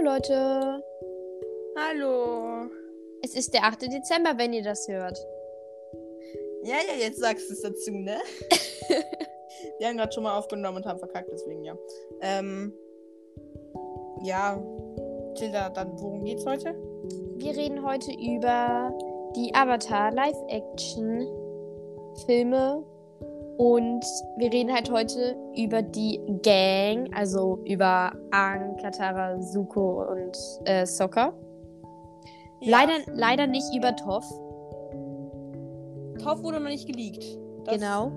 Hallo Leute, Hallo. es ist der 8. Dezember, wenn ihr das hört. Ja, ja, jetzt sagst du es dazu, ne? Wir haben gerade schon mal aufgenommen und haben verkackt, deswegen ja. Ähm. Ja. Tilda, dann worum geht's heute? Wir reden heute über die Avatar Live-Action Filme und wir reden halt heute über die Gang, also über Aang, Katara, Zuko und äh, Sokka. Leider, leider nicht über Toph. Toph wurde noch nicht geleakt. Das, Genau.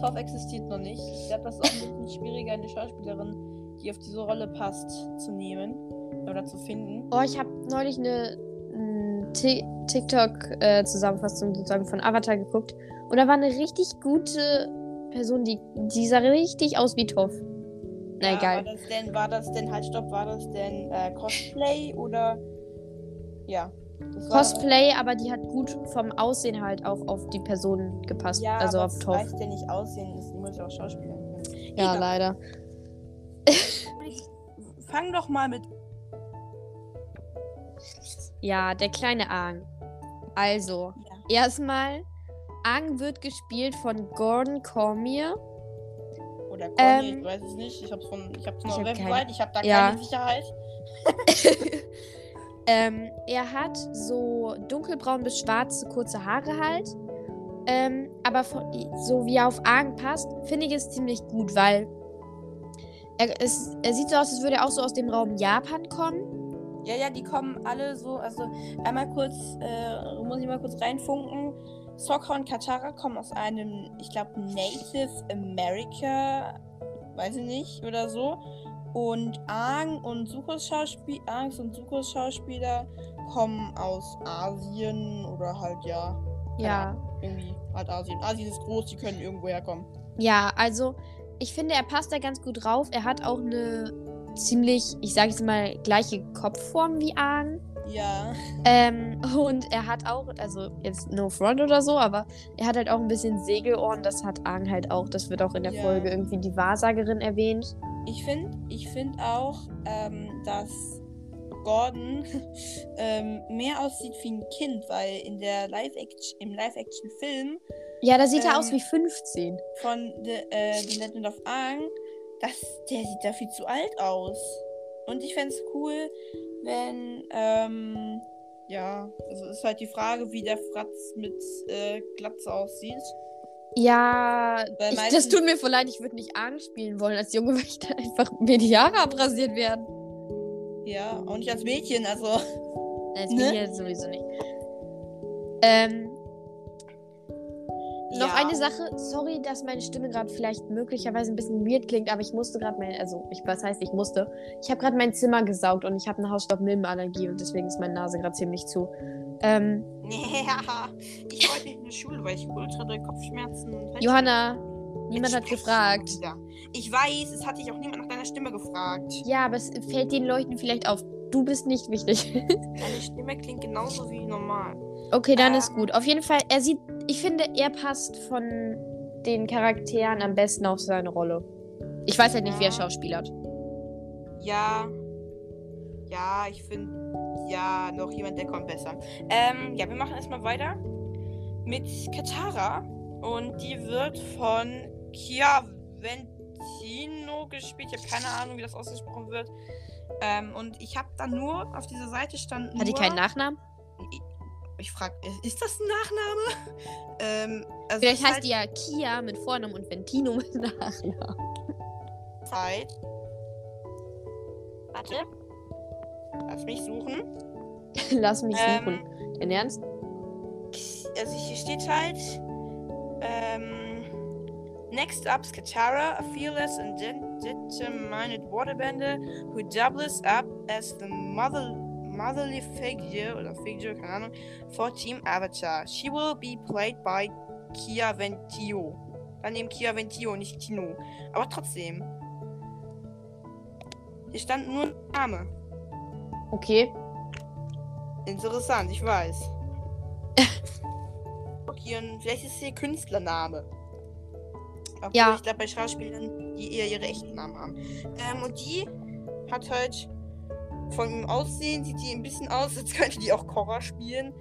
Toph existiert noch nicht. Ich glaube, das ist auch ein bisschen schwieriger, eine Schauspielerin, die auf diese Rolle passt, zu nehmen oder zu finden. Oh, ich habe neulich eine Ti- TikTok-Zusammenfassung sozusagen von Avatar geguckt. Und da war eine richtig gute Person, die, die sah richtig aus wie Toph. Na Ja, egal. War das denn, war das denn, halt stopp, war das denn äh, Cosplay oder. Ja. Das war- Cosplay, aber die hat gut vom Aussehen halt auch auf die Person gepasst. Ja, also aber auf das Toph. reicht ja nicht aussehen, das muss auch Schauspieler. Ja, Egal. leider. Fang doch mal mit. Ja, der kleine Aang. Also, Ja. erstmal, Aang wird gespielt von Gordon Cormier. Oder Conny, Ähm, ich weiß es nicht. Ich hab's von. Ich hab's ich von hab der keine- Website, ich hab da Ja. keine Sicherheit. Ähm, er hat so dunkelbraun bis schwarze kurze Haare halt. Ähm, aber von, so wie er auf Aang passt, finde ich es ziemlich gut, weil er, es, er sieht so aus, als würde er auch so aus dem Raum Japan kommen. Ja, ja, die kommen alle so. Also einmal kurz, äh, muss ich mal kurz reinfunken. Sokka und Katara kommen aus einem, ich glaube, Native America, weiß ich nicht, oder so. Und Aang und Sukos Schauspiel, Aangs und Sukos Schauspieler kommen aus Asien oder halt ja. Ja. Ahnung, Irgendwie halt Asien. Asien ist groß, die können irgendwo herkommen. Ja, also ich finde, er passt da ganz gut drauf. Er hat auch eine ziemlich, ich sage jetzt mal, gleiche Kopfform wie Aang. Ja. Ähm, und er hat auch, also jetzt no front oder so, aber er hat halt auch ein bisschen Segelohren. Das hat Aang halt auch. Das wird auch in der Ja. Folge irgendwie die Wahrsagerin erwähnt. Ich finde ich find auch, ähm, dass Gordon ähm, mehr aussieht wie ein Kind, weil in der Live-Action, im Live-Action-Film Ja, da sieht er aus Ähm, wie 15. von The, äh, The Legend of Aang, das, der sieht da viel zu alt aus. Und ich fände es cool, wenn, ähm, ja, also ist halt die Frage, wie der Fratz mit äh, Glatze aussieht. Ja, ich, das tut mir voll leid. Ich würde nicht Aang spielen wollen als Junge, weil ich dann einfach mir die Haare abrasiert werden. Ja, auch nicht als Mädchen, also. Das Ne? jetzt sowieso nicht. Ähm, Noch ja. eine Sache, sorry, dass meine Stimme gerade vielleicht möglicherweise ein bisschen weird klingt, aber ich musste gerade mein, also ich, was heißt ich musste? Ich habe gerade mein Zimmer gesaugt und ich habe eine Hausstaubmilbenallergie und deswegen ist meine Nase gerade ziemlich zu. Ähm, Ja, ich wollte nicht in die Schule, weil ich ultra doll Kopfschmerzen und Johanna, niemand hat gefragt. Ich weiß, es hat dich auch niemand nach deiner Stimme gefragt. Ja, aber es fällt den Leuten vielleicht auf. Du bist nicht wichtig. Deine Stimme klingt genauso wie normal. Okay, dann ist Ähm. gut. Auf jeden Fall, er sieht, ich finde, er passt von den Charakteren am besten auf seine Rolle. Ich weiß halt nicht, wer Ja. schauspielert. Ja. Ja, ich finde. Ja, noch jemand, der kommt besser. Ähm, ja, wir machen erstmal weiter mit Katara. Und die wird von Kia Ventino gespielt. Ich habe keine Ahnung, wie das ausgesprochen wird. Ähm, und ich habe da nur auf dieser Seite stand. Hat die keinen Nachnamen? Ich frage, ist das ein Nachname? ähm, also Vielleicht heißt die ja Kia mit Vornamen und Ventino mit Nachnamen. halt Zeit. Warte. Lass mich suchen. Lass mich Ähm, suchen. Dein Ernst? Also hier steht halt. Ähm, next up is Katara, a fearless and de- determined waterbender who doubles up as the mother motherly figure oder figure, keine Ahnung, for Team Avatar. She will be played by Kia Ventio. Daneben Kia Ventio, nicht Tino. Aber trotzdem. Hier stand nur ein Name. Okay. Interessant, ich weiß. Hier, vielleicht ist ihr Künstlername. Obwohl Ja. ich glaube bei Schauspielern, die eher ihre echten Namen haben. Ähm, und die hat halt von ihm Aussehen sieht die ein bisschen aus, als könnte die auch Korra spielen.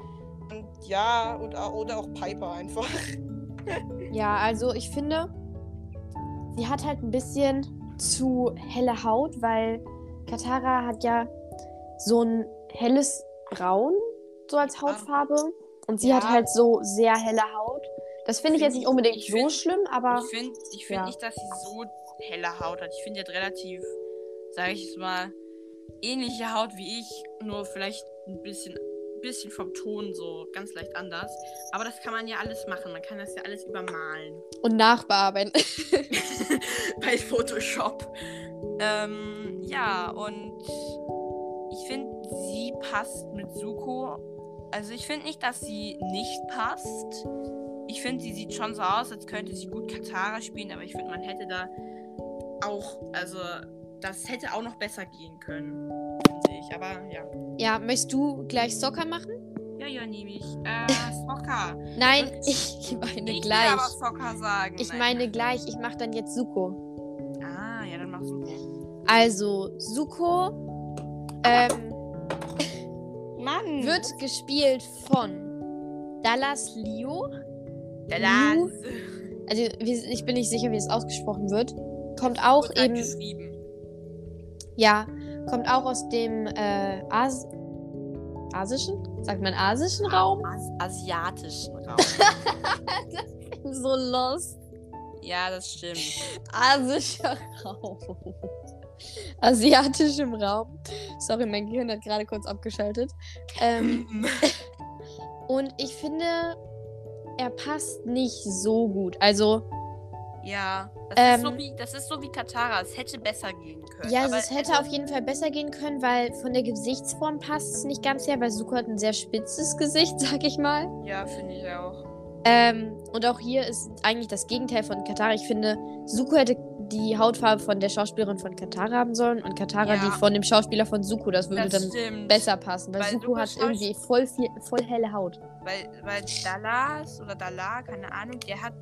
Und ja, oder, oder auch Piper einfach. Ja, also ich finde, sie hat halt ein bisschen zu helle Haut, weil Katara hat ja so ein helles Braun, so als Hautfarbe. Und sie Ja. hat halt so sehr helle Haut. Das finde ich Find jetzt nicht ich- unbedingt so find- schlimm, aber Ich finde ich find Ja. nicht, dass sie so helle Haut hat. Ich finde, hat relativ, sage ich es mal, ähnliche Haut wie ich, nur vielleicht ein bisschen, bisschen vom Ton so ganz leicht anders. Aber das kann man ja alles machen. Man kann das ja alles übermalen. und nachbearbeiten. Bei Photoshop. Ähm, ja, und ich finde, sie passt mit Suko. Also ich finde nicht, dass sie nicht passt. Ich finde, sie sieht schon so aus, als könnte sie gut Katara spielen, aber ich finde, man hätte da auch, also das hätte auch noch besser gehen können, finde ich. Aber ja. ja, möchtest du gleich Soccer machen? Ja, ja, nehme ich. Äh, Soccer. Nein, Und- ich meine ich gleich. will aber Soccer sagen. Ich Nein. meine gleich. Ich mache dann jetzt Suko. Ah, ja, dann mach Suko. Also, Suko ähm, Mann. wird gespielt von Dallas Liu. Dallas. Lu- Also, ich bin nicht sicher, wie es ausgesprochen wird. Kommt auch halt eben, geschrieben. Ja, kommt auch aus dem äh, As asischen? Sagt man asischen Raum? As asiatischen Raum. So lost. ja, das stimmt. Asischer Raum. Asiatischem Raum. Sorry, mein Gehirn hat gerade kurz abgeschaltet. Ähm, und ich finde, er passt nicht so gut. Also, ja, das, Ähm, ist so wie, das ist so wie Katara. Es hätte besser gehen können. ja, aber es hätte auf jeden Fall besser gehen können, weil von der Gesichtsform passt es nicht ganz her, weil Suko hat ein sehr spitzes Gesicht, sag ich mal. Ja, finde ich auch. Ähm, und auch hier ist eigentlich das Gegenteil von Katara. Ich finde, Suko hätte die Hautfarbe von der Schauspielerin von Katara haben sollen und Katara Ja. die von dem Schauspieler von Suko. Das würde Das dann stimmt. besser passen, weil, Weil Suko hat irgendwie voll, viel, voll helle Haut. Weil, weil Dallas oder Dala, keine Ahnung, der hat,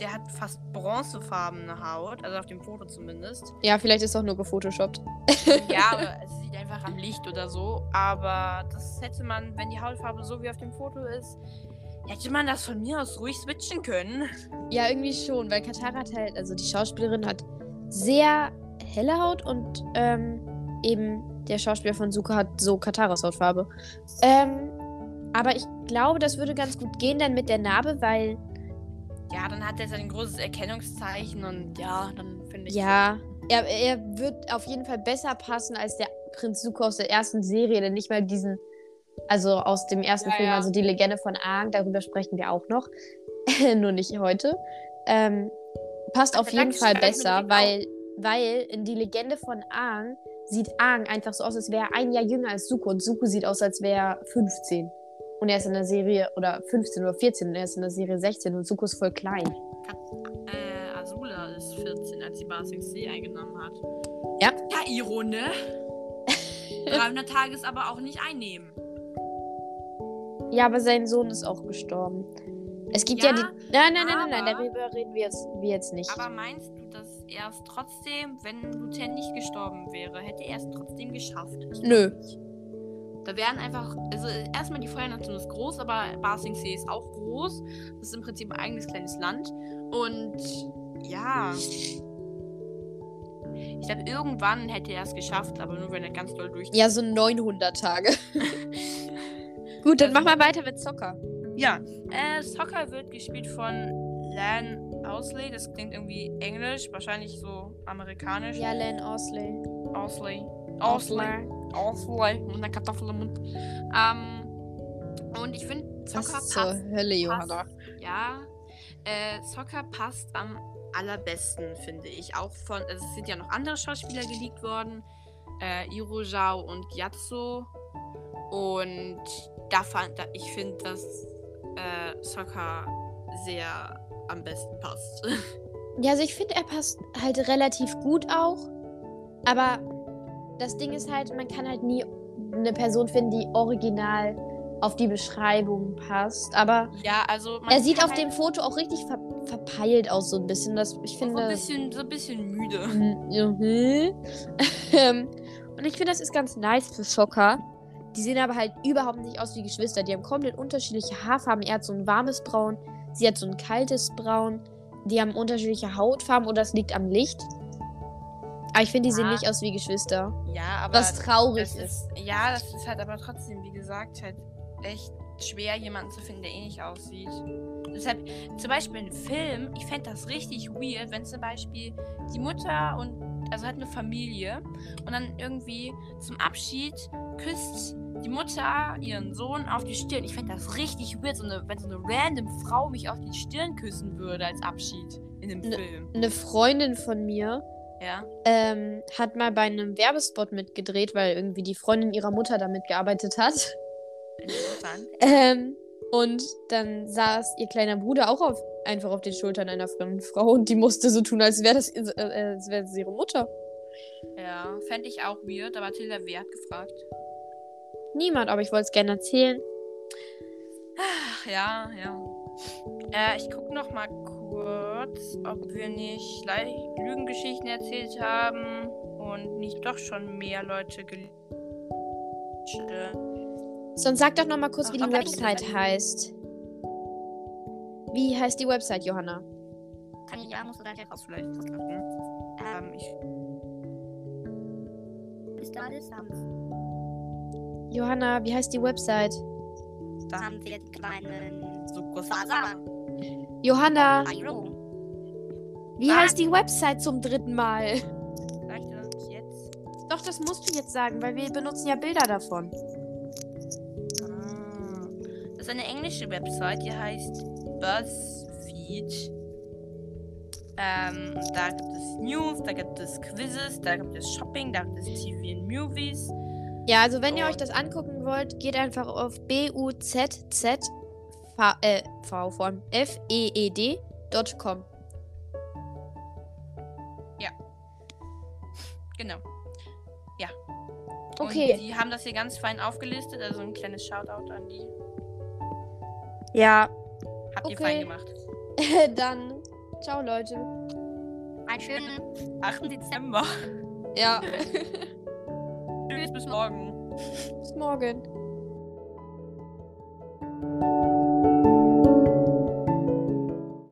der hat fast bronzefarbene Haut. Also auf dem Foto zumindest. Ja, vielleicht ist auch nur gefotoshoppt. Ja, oder es sieht einfach am Licht oder so. Aber das hätte man, wenn die Hautfarbe so wie auf dem Foto ist, hätte man das von mir aus ruhig switchen können. Ja, irgendwie schon, weil Katara hat halt, also die Schauspielerin hat sehr helle Haut und ähm, eben der Schauspieler von Suko hat so Kataras Hautfarbe. Ähm, aber ich glaube, das würde ganz gut gehen dann mit der Narbe, weil Ja, dann hat er sein großes Erkennungszeichen und ja, dann finde ich. Ja, er, er wird auf jeden Fall besser passen als der Prinz Zuko aus der ersten Serie, denn nicht mal diesen, also aus dem ersten Ja, Film, ja. also die Legende von Aang, darüber sprechen wir auch noch, nur nicht heute. Ähm, passt auf jeden Fall besser, weil, weil in die Legende von Aang sieht Aang einfach so aus, als wäre er ein Jahr jünger als Zuko und Zuko sieht aus, als wäre er 15. Und er ist in der Serie, oder 15 oder 14 und er ist in der Serie 16 und Zuko ist voll klein. Äh, Azula ist 14, als sie Ba Sing Se eingenommen hat. Ja. Ja, Iro, ne? 300 Tage ist aber auch nicht einnehmen. Ja, aber sein Sohn ist auch gestorben. Es gibt ja, Ja, die. Nein, nein, nein, nein, nein, darüber reden wir jetzt, wir jetzt nicht. Aber meinst du, dass er es trotzdem, wenn Luten nicht gestorben wäre, hätte er es trotzdem geschafft? Ich Nö. nicht. Da wären einfach, also erstmal die Feuernation ist groß, aber Ba Sing Se ist auch groß. Das ist im Prinzip ein eigenes kleines Land. Und ja. Ich glaube, irgendwann hätte er es geschafft, aber nur wenn er ganz doll durch. Ja, so 900 Tage. Gut, dann Also- mach mal weiter mit Zocker. Ja, äh, Soccer wird gespielt von Lan Ausley. Das klingt irgendwie englisch, wahrscheinlich so amerikanisch. Ja, Len Osley. Ausley. Ausley. Ausley. Und eine Kartoffel im Mund. Ähm, und ich finde, Was Soccer zur passt. Hölle, Johanna? Ja. Äh, Soccer passt am allerbesten, finde ich. Auch von, also es sind ja noch andere Schauspieler geleakt worden. Äh, Iro Zhao und Gyatso. Und da fand, da, ich finde, dass äh, Soccer sehr am besten passt. Ja, also ich finde, er passt halt relativ gut auch. Aber das Ding ist halt, man kann halt nie eine Person finden, die original auf die Beschreibung passt. Aber ja, also er sieht auf dem Foto auch richtig ver verpeilt aus, so ein bisschen. Das, ich so ein finde. bisschen, so ein bisschen müde. Mhm. Ähm, Und ich finde, das ist ganz nice für Schocker. Die sehen aber halt überhaupt nicht aus wie Geschwister. Die haben komplett unterschiedliche Haarfarben. Er hat so ein warmes Braun, sie hat so ein kaltes Braun. Die haben unterschiedliche Hautfarben oder das liegt am Licht. Aber ich finde, die sehen nicht aus wie Geschwister. Ja, aber. Was traurig das ist. Ja, das ist halt aber trotzdem, wie gesagt, halt echt schwer, jemanden zu finden, der ähnlich aussieht. Deshalb, zum Beispiel ein Film, ich fände das richtig weird, wenn zum Beispiel die Mutter und, also halt eine Familie, und dann irgendwie zum Abschied küsst die Mutter ihren Sohn auf die Stirn. Ich fände das richtig weird, so eine, wenn so eine random Frau mich auf die Stirn küssen würde als Abschied in dem Ne- Film. Eine Freundin von mir Ja. ähm, hat mal bei einem Werbespot mitgedreht, weil irgendwie die Freundin ihrer Mutter damit gearbeitet hat. Interessant. Ähm, und dann saß ihr kleiner Bruder auch auf, einfach auf den Schultern einer fremden Frau und die musste so tun, als wäre das äh, als das ihre Mutter. Ja, fände ich auch weird, aber Tilda, wer hat gefragt? Niemand, aber ich wollte es gerne erzählen. Ach, ja, ja. Äh, ich gucke noch mal kurz, ob wir nicht Lügengeschichten erzählt haben und nicht doch schon mehr Leute gel Sonst sag doch noch mal kurz, Ach, wie die ich- Website heißt. Wie heißt die Website, Johanna? Kann ich, ja, musst du gleich raus vielleicht. Ähm, ich, Bis da ist, haben Johanna, wie heißt die Website? da haben sie jetzt kleinen so kurz. Sasa. Johanna, wie Ah. heißt die Website zum dritten Mal? Sag ich das jetzt? Doch, das musst du jetzt sagen, weil wir benutzen ja Bilder davon. Ah. Das ist eine englische Website, die heißt BuzzFeed. Ähm, da gibt es News, da gibt es Quizzes, da gibt es Shopping, da gibt es TV und Movies. Ja, also wenn ihr euch das angucken wollt, geht einfach auf B-U-Z-Z V, äh, V von F-E-E-D.com. Genau. Ja. Okay. Und die haben das hier ganz fein aufgelistet, also ein kleines Shoutout an die. Ja, Habt ihr Okay. fein gemacht. dann ciao Leute. Einen schönen 8. Dezember. Ja, Tschüss, bis morgen. bis morgen.